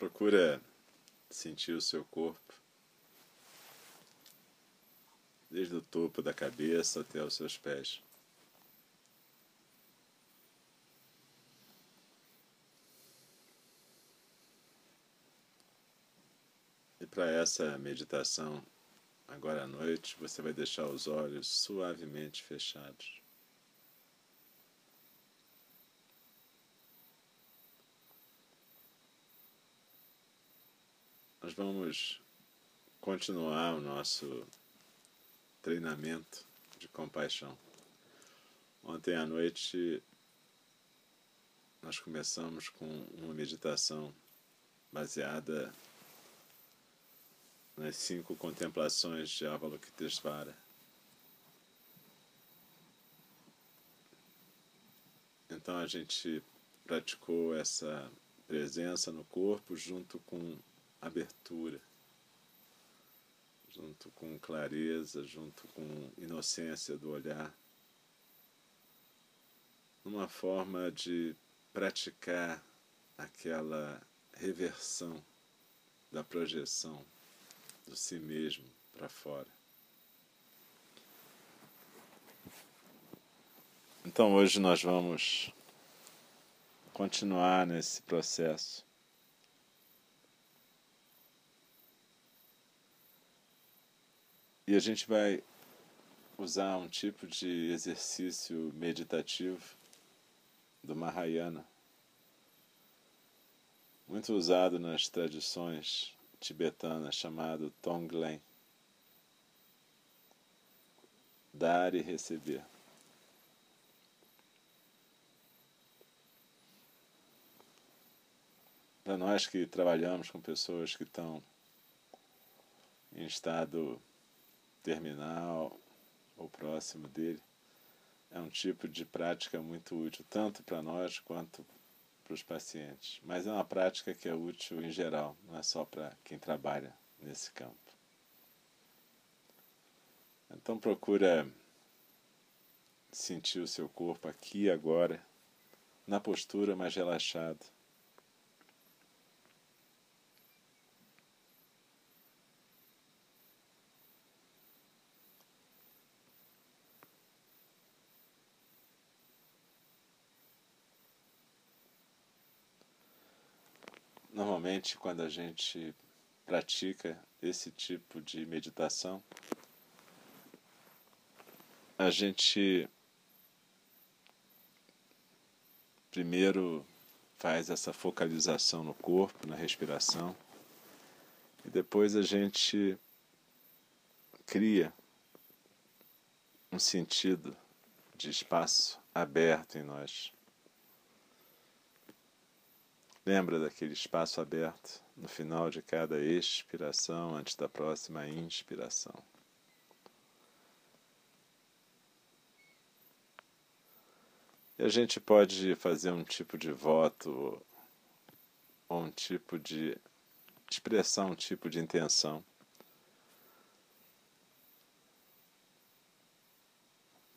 Procura sentir o seu corpo, desde o topo da cabeça até os seus pés. E para essa meditação, agora à noite, você vai deixar os olhos suavemente fechados. Nós vamos continuar o nosso treinamento de compaixão. Ontem à noite nós começamos com uma meditação baseada nas cinco contemplações de Avalokitesvara. Então a gente praticou essa presença no corpo junto com abertura, junto com clareza, junto com inocência do olhar, numa forma de praticar aquela reversão da projeção do si mesmo para fora. Então hoje nós vamos continuar nesse processo E a gente vai usar um tipo de exercício meditativo do Mahayana, muito usado nas tradições tibetanas, chamado Tonglen. Dar e receber. Para nós que trabalhamos com pessoas que estão em estado terminal ou próximo dele, é um tipo de prática muito útil, tanto para nós quanto para os pacientes. Mas é uma prática que é útil em geral, não é só para quem trabalha nesse campo. Então procura sentir o seu corpo aqui agora, na postura mais relaxada. Normalmente, quando a gente pratica esse tipo de meditação, a gente primeiro faz essa focalização no corpo, na respiração, e depois a gente cria um sentido de espaço aberto em nós. Lembra daquele espaço aberto no final de cada expiração, antes da próxima inspiração. E a gente pode fazer um tipo de voto ou um tipo de expressar um tipo de intenção.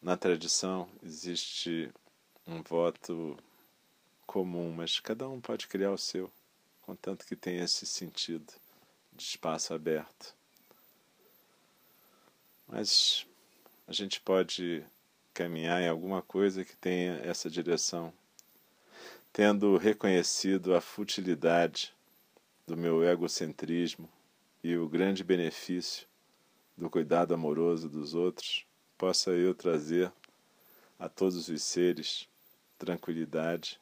Na tradição existe um voto comum, mas cada um pode criar o seu, contanto que tenha esse sentido de espaço aberto. Mas a gente pode caminhar em alguma coisa que tenha essa direção, tendo reconhecido a futilidade do meu egocentrismo e o grande benefício do cuidado amoroso dos outros, possa eu trazer a todos os seres tranquilidade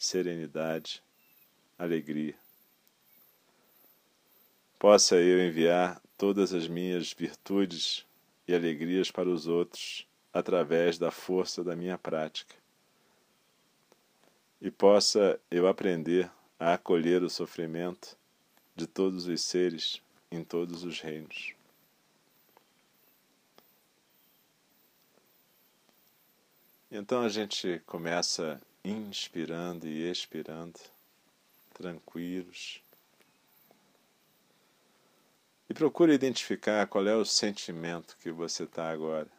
serenidade, alegria. Possa eu enviar todas as minhas virtudes e alegrias para os outros através da força da minha prática. E possa eu aprender a acolher o sofrimento de todos os seres em todos os reinos. Então a gente começa inspirando e expirando, tranquilos. E procure identificar qual é o sentimento que você está agora.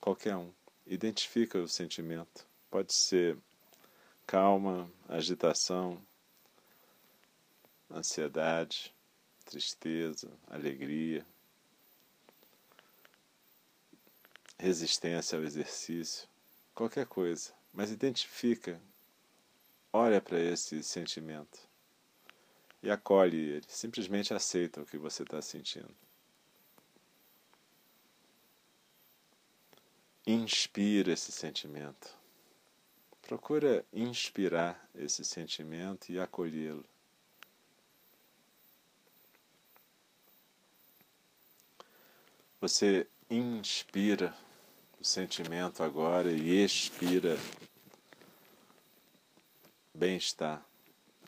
Qualquer um. Identifica o sentimento. Pode ser calma, agitação, ansiedade, tristeza, alegria, resistência ao exercício, qualquer coisa, mas identifica, olha para esse sentimento e acolhe ele, simplesmente aceita o que você está sentindo. Inspira esse sentimento. Procura inspirar esse sentimento e acolhê-lo. Você inspira o sentimento agora e expira bem-estar.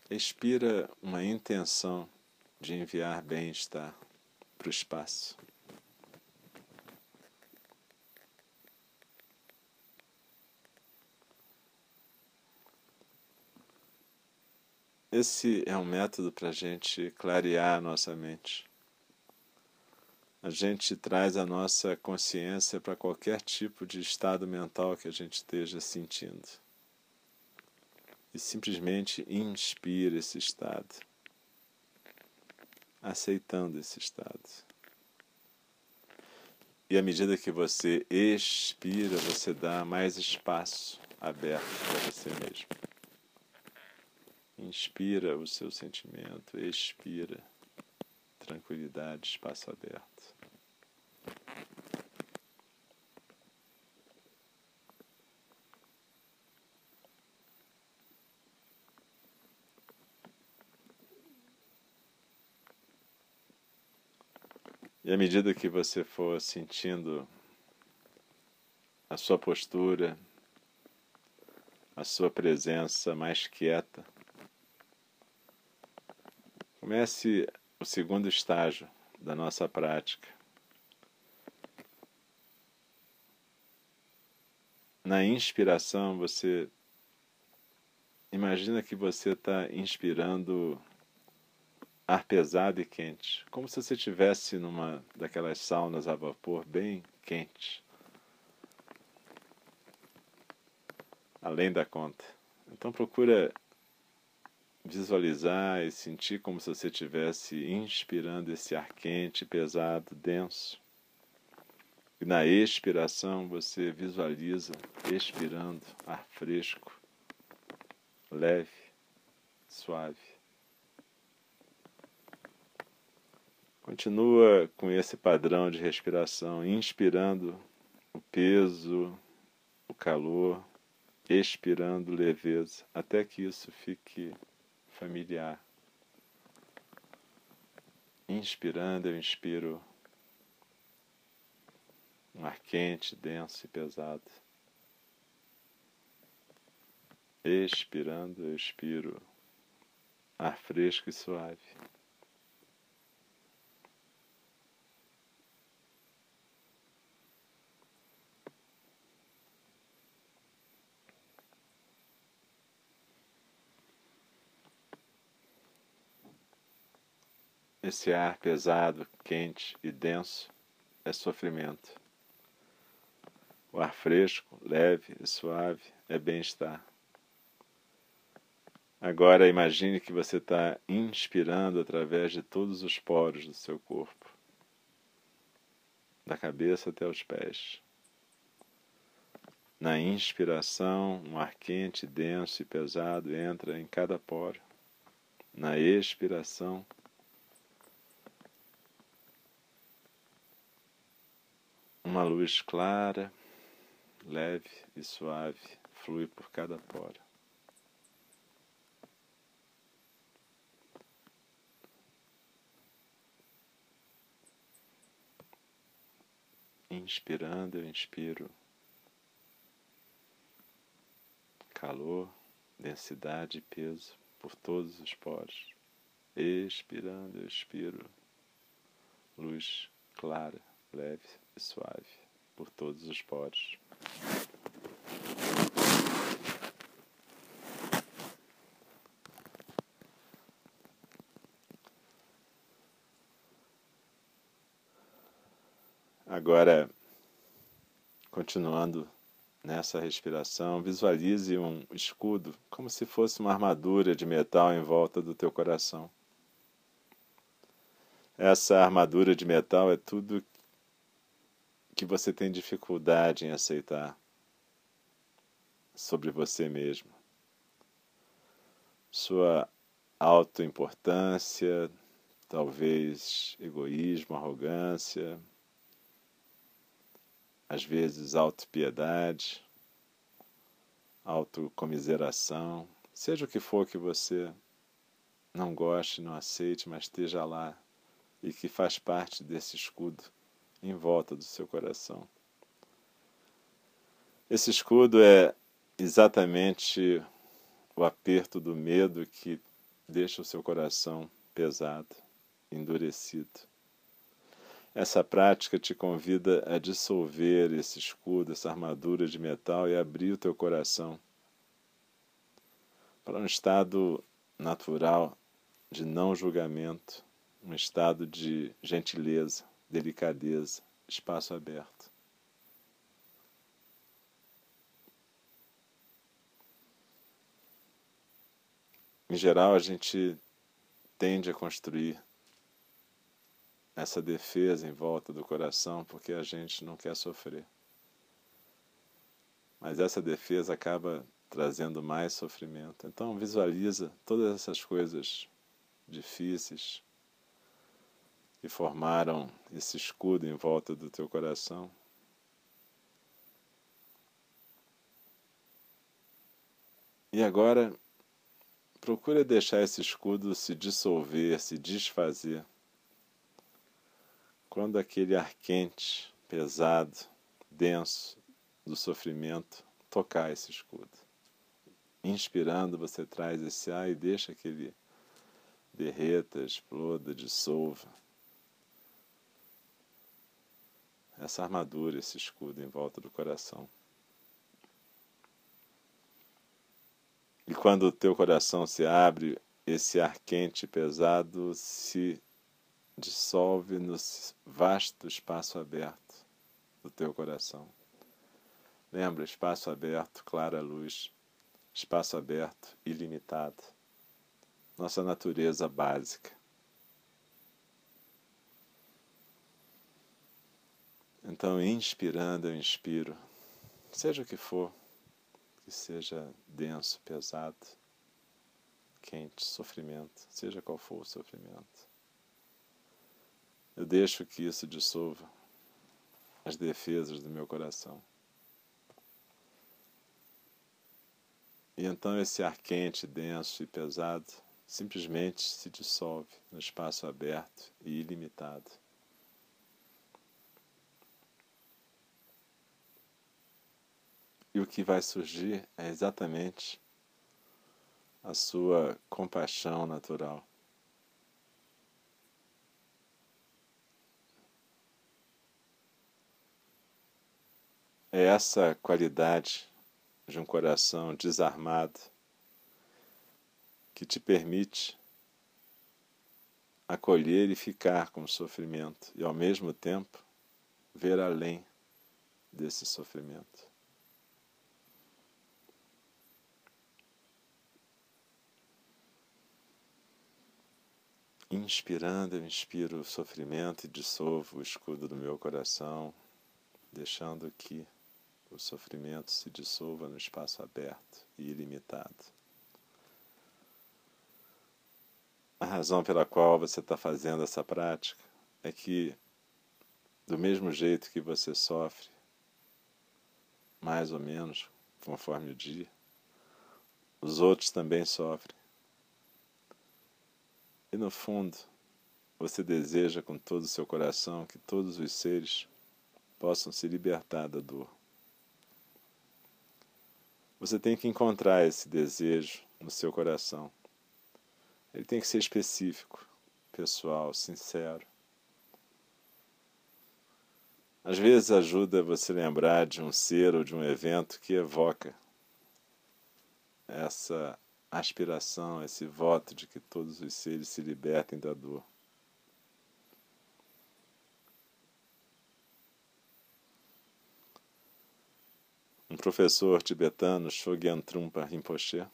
Expira uma intenção de enviar bem-estar para o espaço. Esse é um método para a gente clarear a nossa mente a gente traz a nossa consciência para qualquer tipo de estado mental que a gente esteja sentindo. E simplesmente inspira esse estado, aceitando esse estado. E à medida que você expira, você dá mais espaço aberto para você mesmo. Inspira o seu sentimento, expira tranquilidade, espaço aberto. E à medida que você for sentindo a sua postura, a sua presença mais quieta, comece o segundo estágio da nossa prática. Na inspiração, você imagina que você está inspirando ar pesado e quente, como se você estivesse numa daquelas saunas a vapor bem quente. Além da conta. Então procura visualizar e sentir como se você estivesse inspirando esse ar quente, pesado, denso. E na expiração você visualiza expirando ar fresco, leve, suave. Continua com esse padrão de respiração, inspirando o peso, o calor, expirando leveza, até que isso fique familiar. Inspirando, eu inspiro um ar quente, denso e pesado. Expirando, eu expiro ar fresco e suave. Esse ar pesado, quente e denso é sofrimento. O ar fresco, leve e suave é bem-estar. Agora imagine que você está inspirando através de todos os poros do seu corpo, da cabeça até os pés. Na inspiração, um ar quente, denso e pesado entra em cada poro. Na expiração, Uma luz clara, leve e suave flui por cada poro. Inspirando, eu inspiro calor, densidade e peso por todos os poros. Expirando, eu expiro luz clara, leve e suave por todos os poros. Agora, continuando nessa respiração, visualize um escudo como se fosse uma armadura de metal em volta do teu coração. Essa armadura de metal é tudo que você tem dificuldade em aceitar sobre você mesmo. Sua autoimportância, talvez egoísmo, arrogância, às vezes autopiedade, autocomiseração, seja o que for que você não goste, não aceite, mas esteja lá e que faz parte desse escudo em volta do seu coração. Esse escudo é exatamente o aperto do medo que deixa o seu coração pesado, endurecido. Essa prática te convida a dissolver esse escudo, essa armadura de metal e abrir o teu coração para um estado natural de não julgamento, um estado de gentileza, delicadeza, espaço aberto. Em geral, a gente tende a construir essa defesa em volta do coração porque a gente não quer sofrer. Mas essa defesa acaba trazendo mais sofrimento. Então visualiza todas essas coisas difíceis que formaram esse escudo em volta do teu coração. E agora procura deixar esse escudo se dissolver, se desfazer quando aquele ar quente, pesado, denso do sofrimento tocar esse escudo. Inspirando, você traz esse ar e deixa que ele derreta, exploda, dissolva. Essa armadura, esse escudo em volta do coração. E quando o teu coração se abre, esse ar quente e pesado se dissolve no vasto espaço aberto do teu coração. Lembra, espaço aberto, clara luz, espaço aberto, ilimitado. Nossa natureza básica. Então, inspirando, eu inspiro, seja o que for, que seja denso, pesado, quente, sofrimento, seja qual for o sofrimento. Eu deixo que isso dissolva as defesas do meu coração. E então esse ar quente, denso e pesado simplesmente se dissolve no espaço aberto e ilimitado. E o que vai surgir é exatamente a sua compaixão natural. É essa qualidade de um coração desarmado que te permite acolher e ficar com o sofrimento e, ao mesmo tempo, ver além desse sofrimento. Inspirando, eu inspiro o sofrimento e dissolvo o escudo do meu coração, deixando que o sofrimento se dissolva no espaço aberto e ilimitado. A razão pela qual você está fazendo essa prática é que, do mesmo jeito que você sofre, mais ou menos, conforme o dia, os outros também sofrem. E no fundo, você deseja com todo o seu coração que todos os seres possam se libertar da dor. Você tem que encontrar esse desejo no seu coração. Ele tem que ser específico, pessoal, sincero. Às vezes ajuda você lembrar de um ser ou de um evento que evoca essa aspiração, esse voto de que todos os seres se libertem da dor. um professor tibetano, Shogyan Trungpa Rinpoche,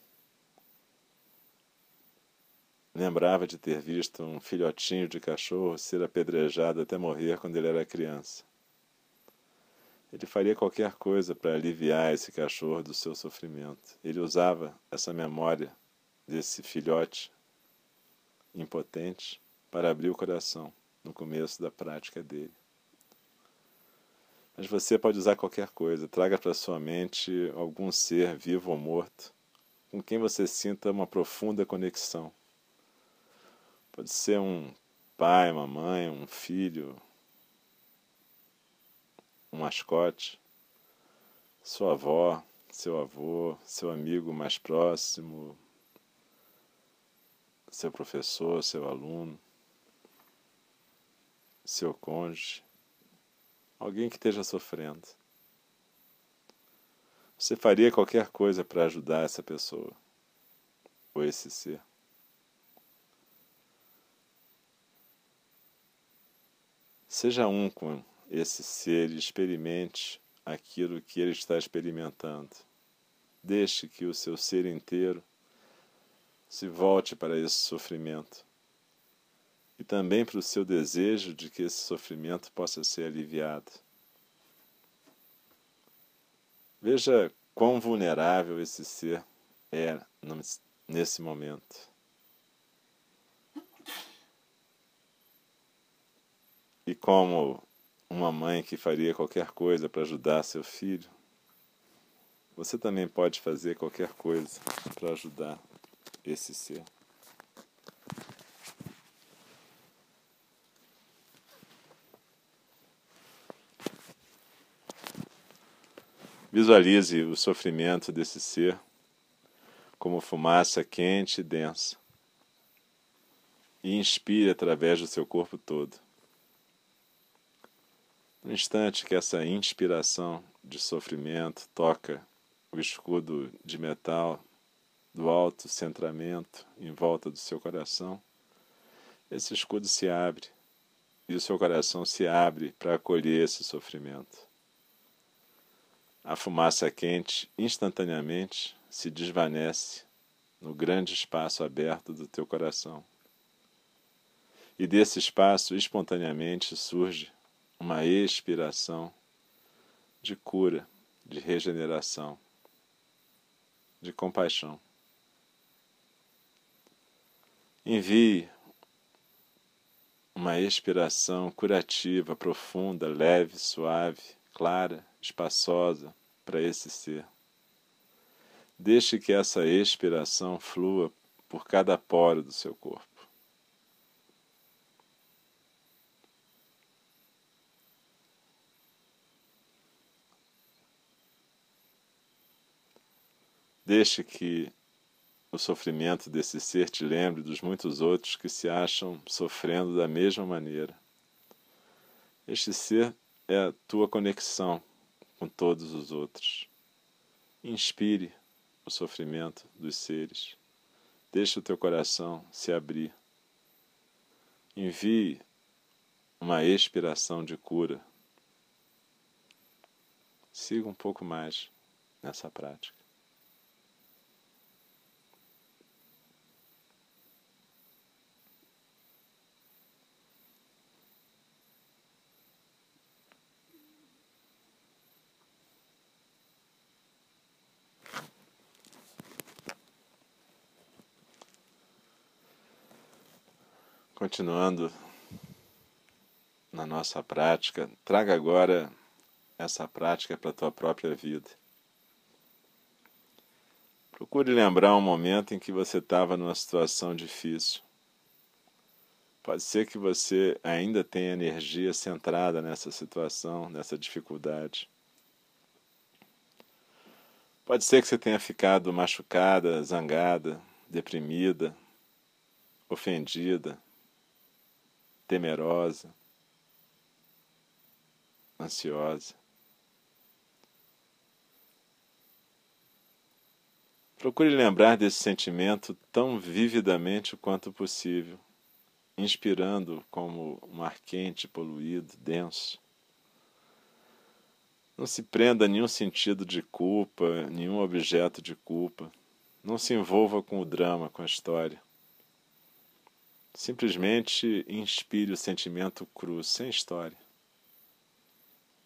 lembrava de ter visto um filhotinho de cachorro ser apedrejado até morrer quando ele era criança. Ele faria qualquer coisa para aliviar esse cachorro do seu sofrimento. Ele usava essa memória desse filhote impotente para abrir o coração no começo da prática dele. Mas você pode usar qualquer coisa. Traga para sua mente algum ser vivo ou morto com quem você sinta uma profunda conexão. Pode ser um pai, uma mãe, um filho, um mascote, sua avó, seu avô, seu amigo mais próximo, seu professor, seu aluno, seu cônjuge, alguém que esteja sofrendo. Você faria qualquer coisa para ajudar essa pessoa ou esse ser. Seja um com esse ser experimente aquilo que ele está experimentando. Deixe que o seu ser inteiro se volte para esse sofrimento e também para o seu desejo de que esse sofrimento possa ser aliviado. Veja quão vulnerável esse ser é nesse momento. E como uma mãe que faria qualquer coisa para ajudar seu filho, você também pode fazer qualquer coisa para ajudar esse ser. Visualize o sofrimento desse ser como fumaça quente e densa e inspire através do seu corpo todo. No instante que essa inspiração de sofrimento toca o escudo de metal do alto centramento em volta do seu coração, esse escudo se abre e o seu coração se abre para acolher esse sofrimento. A fumaça quente instantaneamente se desvanece no grande espaço aberto do teu coração. E desse espaço espontaneamente surge uma expiração de cura, de regeneração, de compaixão. Envie uma expiração curativa, profunda, leve, suave, clara, espaçosa para esse ser. Deixe que essa expiração flua por cada poro do seu corpo. Deixe que o sofrimento desse ser te lembre dos muitos outros que se acham sofrendo da mesma maneira. Este ser é a tua conexão com todos os outros. Inspire o sofrimento dos seres. Deixe o teu coração se abrir. Envie uma expiração de cura. Siga um pouco mais nessa prática. Continuando na nossa prática, traga agora essa prática para a tua própria vida. Procure lembrar um momento em que você estava numa situação difícil. Pode ser que você ainda tenha energia centrada nessa situação, nessa dificuldade. Pode ser que você tenha ficado machucada, zangada, deprimida, ofendida temerosa, ansiosa. Procure lembrar desse sentimento tão vividamente quanto possível, inspirando como um ar quente, poluído, denso. Não se prenda a nenhum sentido de culpa, nenhum objeto de culpa. Não se envolva com o drama, com a história. Simplesmente inspire o sentimento cru, sem história,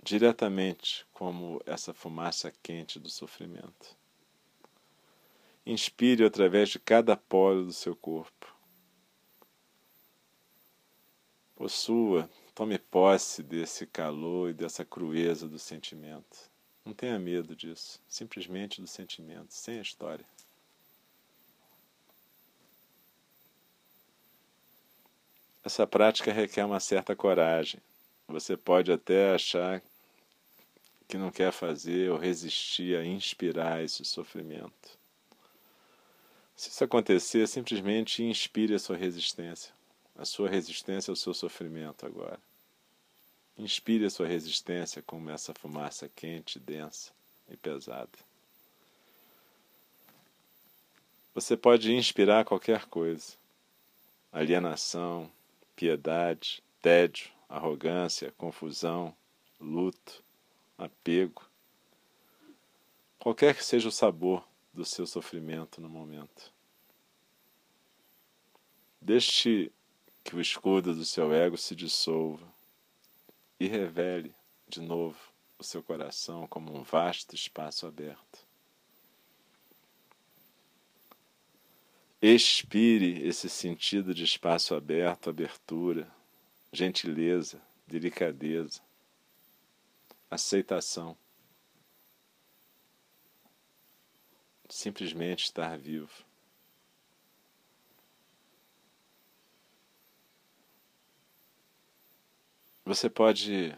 diretamente como essa fumaça quente do sofrimento. Inspire através de cada poro do seu corpo. Possua, tome posse desse calor e dessa crueza do sentimento. Não tenha medo disso, simplesmente do sentimento, sem a história. Essa prática requer uma certa coragem. Você pode até achar que não quer fazer ou resistir a inspirar esse sofrimento. Se isso acontecer, simplesmente inspire a sua resistência. A sua resistência ao seu sofrimento agora. Inspire a sua resistência como essa fumaça quente, densa e pesada. Você pode inspirar qualquer coisa: alienação, piedade, tédio, arrogância, confusão, luto, apego. Qualquer que seja o sabor do seu sofrimento no momento. Deixe que o escudo do seu ego se dissolva e revele de novo o seu coração como um vasto espaço aberto. Expire esse sentido de espaço aberto, abertura, gentileza, delicadeza, aceitação. Simplesmente estar vivo. Você pode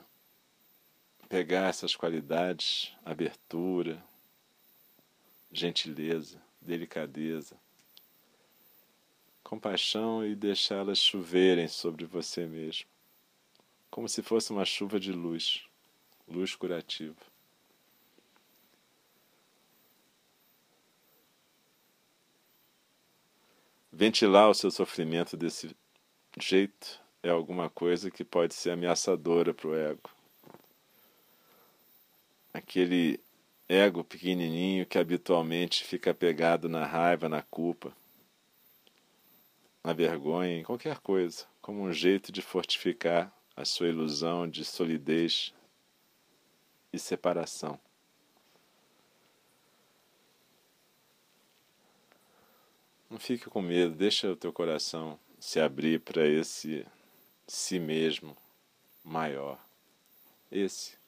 pegar essas qualidades, abertura, gentileza, delicadeza, compaixão e deixá-las choverem sobre você mesmo, como se fosse uma chuva de luz, luz curativa. Ventilar o seu sofrimento desse jeito é alguma coisa que pode ser ameaçadora para o ego. Aquele ego pequenininho que habitualmente fica pegado na raiva, na culpa na vergonha, em qualquer coisa, como um jeito de fortificar a sua ilusão de solidez e separação. Não fique com medo, deixa o teu coração se abrir para esse si mesmo maior. Esse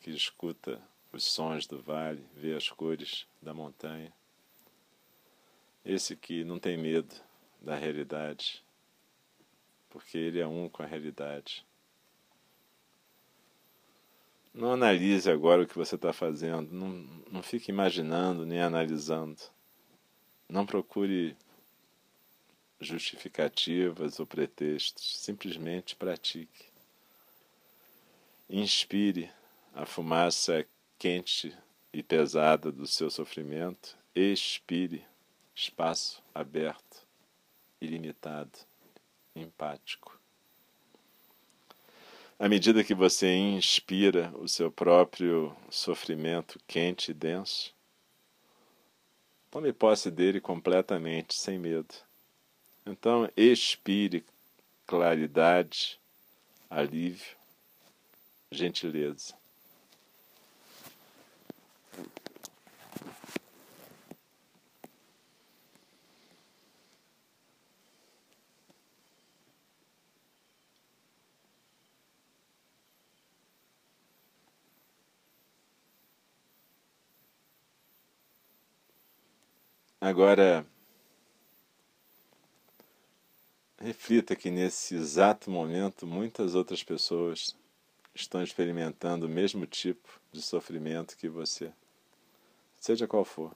que escuta os sons do vale, vê as cores da montanha. Esse que não tem medo da realidade, porque ele é um com a realidade. Não analise agora o que você está fazendo, não, não fique imaginando nem analisando. Não procure justificativas ou pretextos, simplesmente pratique. Inspire a fumaça quente e pesada do seu sofrimento, expire espaço aberto ilimitado, empático. À medida que você inspira o seu próprio sofrimento quente e denso, tome posse dele completamente, sem medo. Então, expire claridade, alívio, gentileza. Agora, reflita que nesse exato momento muitas outras pessoas estão experimentando o mesmo tipo de sofrimento que você, seja qual for.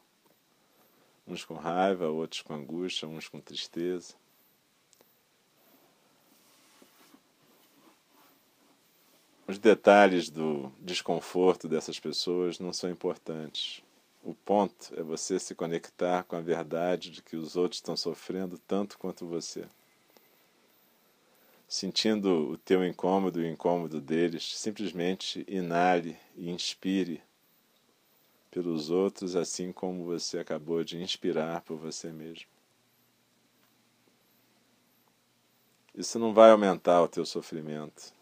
Uns com raiva, outros com angústia, uns com tristeza. Os detalhes do desconforto dessas pessoas não são importantes. O ponto é você se conectar com a verdade de que os outros estão sofrendo tanto quanto você. Sentindo o teu incômodo e o incômodo deles, simplesmente inale e inspire pelos outros, assim como você acabou de inspirar por você mesmo. Isso não vai aumentar o teu sofrimento.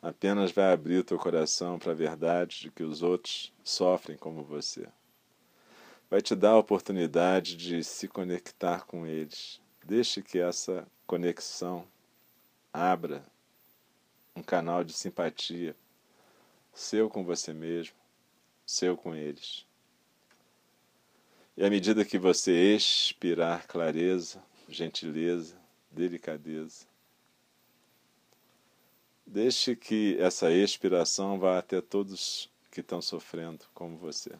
Apenas vai abrir teu coração para a verdade de que os outros sofrem como você. Vai te dar a oportunidade de se conectar com eles. Deixe que essa conexão abra um canal de simpatia, seu com você mesmo, seu com eles. E à medida que você expirar clareza, gentileza, delicadeza, deixe que essa expiração vá até todos que estão sofrendo como você.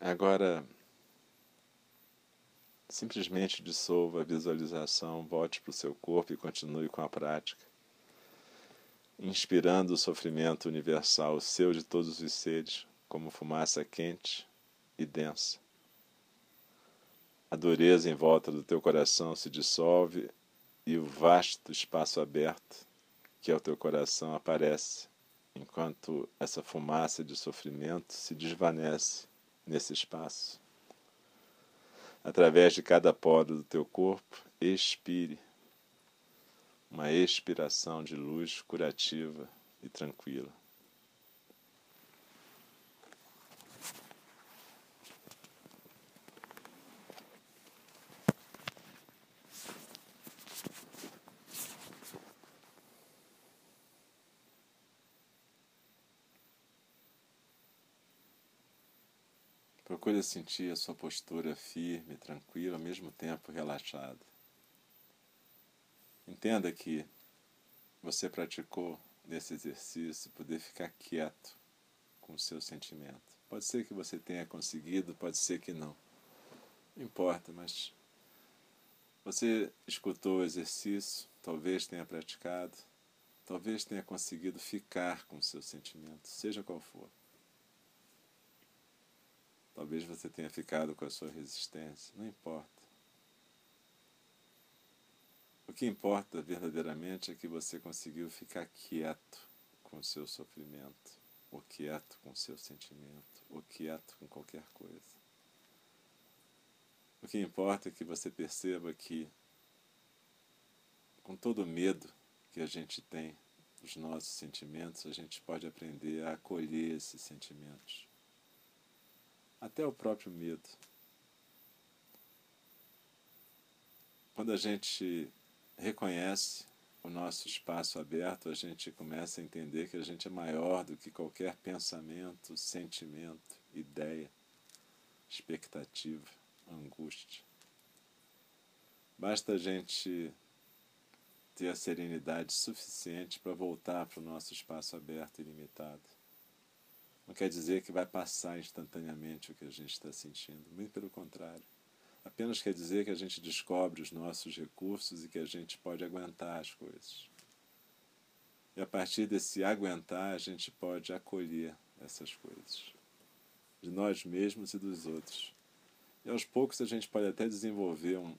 Agora, simplesmente dissolva a visualização, volte para o seu corpo e continue com a prática, inspirando o sofrimento universal, o seu de todos os seres, como fumaça quente e densa. A dureza em volta do teu coração se dissolve e o vasto espaço aberto, que é o teu coração, aparece, enquanto essa fumaça de sofrimento se desvanece nesse espaço. Através de cada poro do teu corpo, expire uma expiração de luz curativa e tranquila. Procure sentir a sua postura firme, tranquila, ao mesmo tempo relaxada. Entenda que você praticou nesse exercício poder ficar quieto com o seu sentimento. Pode ser que você tenha conseguido, pode ser que não. Não importa, mas você escutou o exercício, talvez tenha praticado, talvez tenha conseguido ficar com o seu sentimento, seja qual for. Talvez você tenha ficado com a sua resistência, não importa. O que importa verdadeiramente é que você conseguiu ficar quieto com o seu sofrimento, ou quieto com o seu sentimento, ou quieto com qualquer coisa. O que importa é que você perceba que, com todo o medo que a gente tem dos nossos sentimentos, a gente pode aprender a acolher esses sentimentos até o próprio medo. Quando a gente reconhece o nosso espaço aberto, a gente começa a entender que a gente é maior do que qualquer pensamento, sentimento, ideia, expectativa, angústia. Basta a gente ter a serenidade suficiente para voltar para o nosso espaço aberto e limitado. Não quer dizer que vai passar instantaneamente o que a gente está sentindo, muito pelo contrário. Apenas quer dizer que a gente descobre os nossos recursos e que a gente pode aguentar as coisas. E a partir desse aguentar, a gente pode acolher essas coisas, de nós mesmos e dos outros. E aos poucos a gente pode até desenvolver um,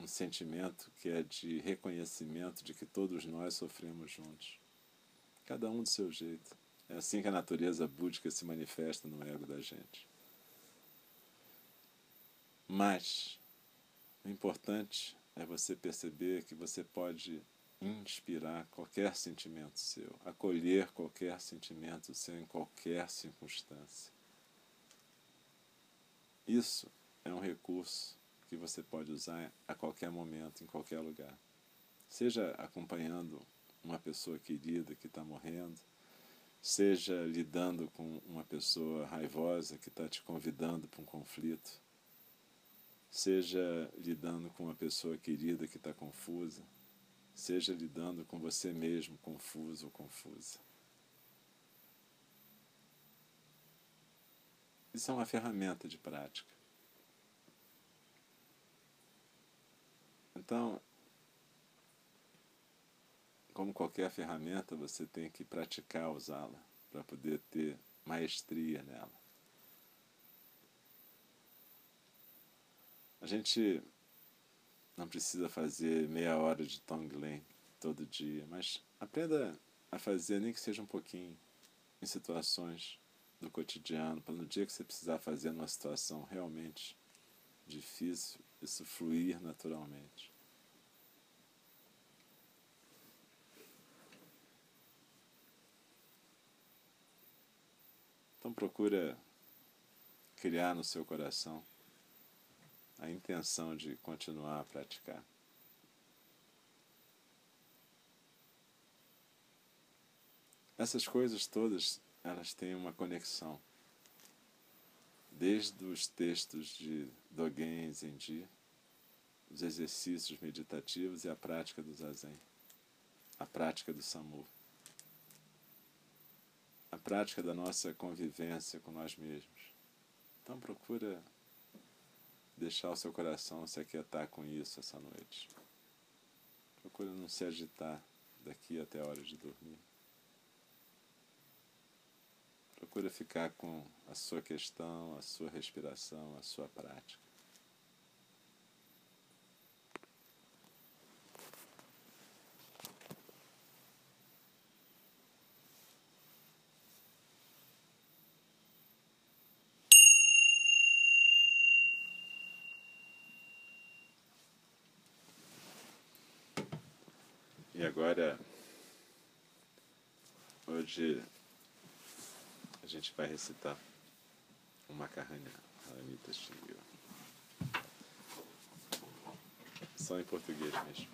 um sentimento que é de reconhecimento de que todos nós sofremos juntos, cada um do seu jeito. É assim que a natureza búdica se manifesta no ego da gente. Mas o importante é você perceber que você pode inspirar qualquer sentimento seu, acolher qualquer sentimento seu em qualquer circunstância. Isso é um recurso que você pode usar a qualquer momento, em qualquer lugar. Seja acompanhando uma pessoa querida que está morrendo, seja lidando com uma pessoa raivosa que está te convidando para um conflito, seja lidando com uma pessoa querida que está confusa, seja lidando com você mesmo confuso ou confusa. Isso é uma ferramenta de prática. Então, como qualquer ferramenta, você tem que praticar usá-la para poder ter maestria nela. A gente não precisa fazer meia hora de Tonglen todo dia, mas aprenda a fazer, nem que seja um pouquinho, em situações do cotidiano, para no dia que você precisar fazer numa situação realmente difícil, isso fluir naturalmente. Então procura criar no seu coração a intenção de continuar a praticar. Essas coisas todas, elas têm uma conexão. Desde os textos de Dogen Zenji, os exercícios meditativos e a prática do Zazen, a prática do Samu, a prática da nossa convivência com nós mesmos. Então procura deixar o seu coração se aquietar com isso essa noite. Procura não se agitar daqui até a hora de dormir. Procura ficar com a sua questão, a sua respiração, a sua prática. E agora, hoje a gente vai recitar o Macarrania Haranita Shingyo. Só em português mesmo.